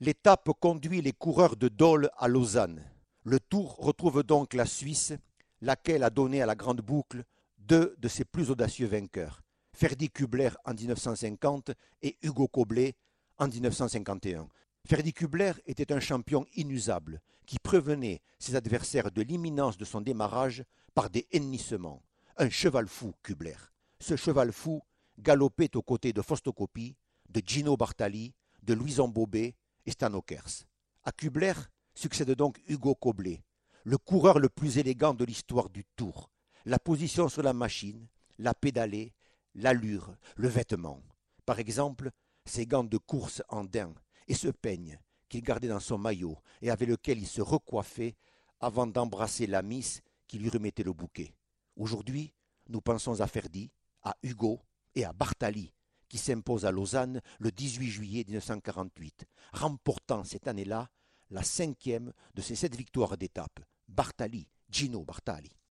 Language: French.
L'étape conduit les coureurs de Dole à Lausanne. Le Tour retrouve donc la Suisse, laquelle a donné à la grande boucle deux de ses plus audacieux vainqueurs, Ferdi Kubler en 1950 et Hugo Koblet en 1951. Ferdi Kubler était un champion inusable qui prévenait ses adversaires de l'imminence de son démarrage par des hennissements. Un cheval fou, Kubler. Ce cheval fou galopait aux côtés de Fostocopie, de Gino Bartali, de Louison Bobet et Stan À Kubler succède donc Hugo Koblet, le coureur le plus élégant de l'histoire du Tour. La position sur la machine, la pédalée, l'allure, le vêtement. Par exemple, ses gants de course en daim et ce peigne qu'il gardait dans son maillot et avec lequel il se recoiffait avant d'embrasser la miss qui lui remettait le bouquet. Aujourd'hui, nous pensons à Ferdi, à Hugo et à Bartali, qui s'impose à Lausanne le 18 juillet 1948, remportant cette année-là la cinquième de ses sept victoires d'étape. Bartali, Gino Bartali.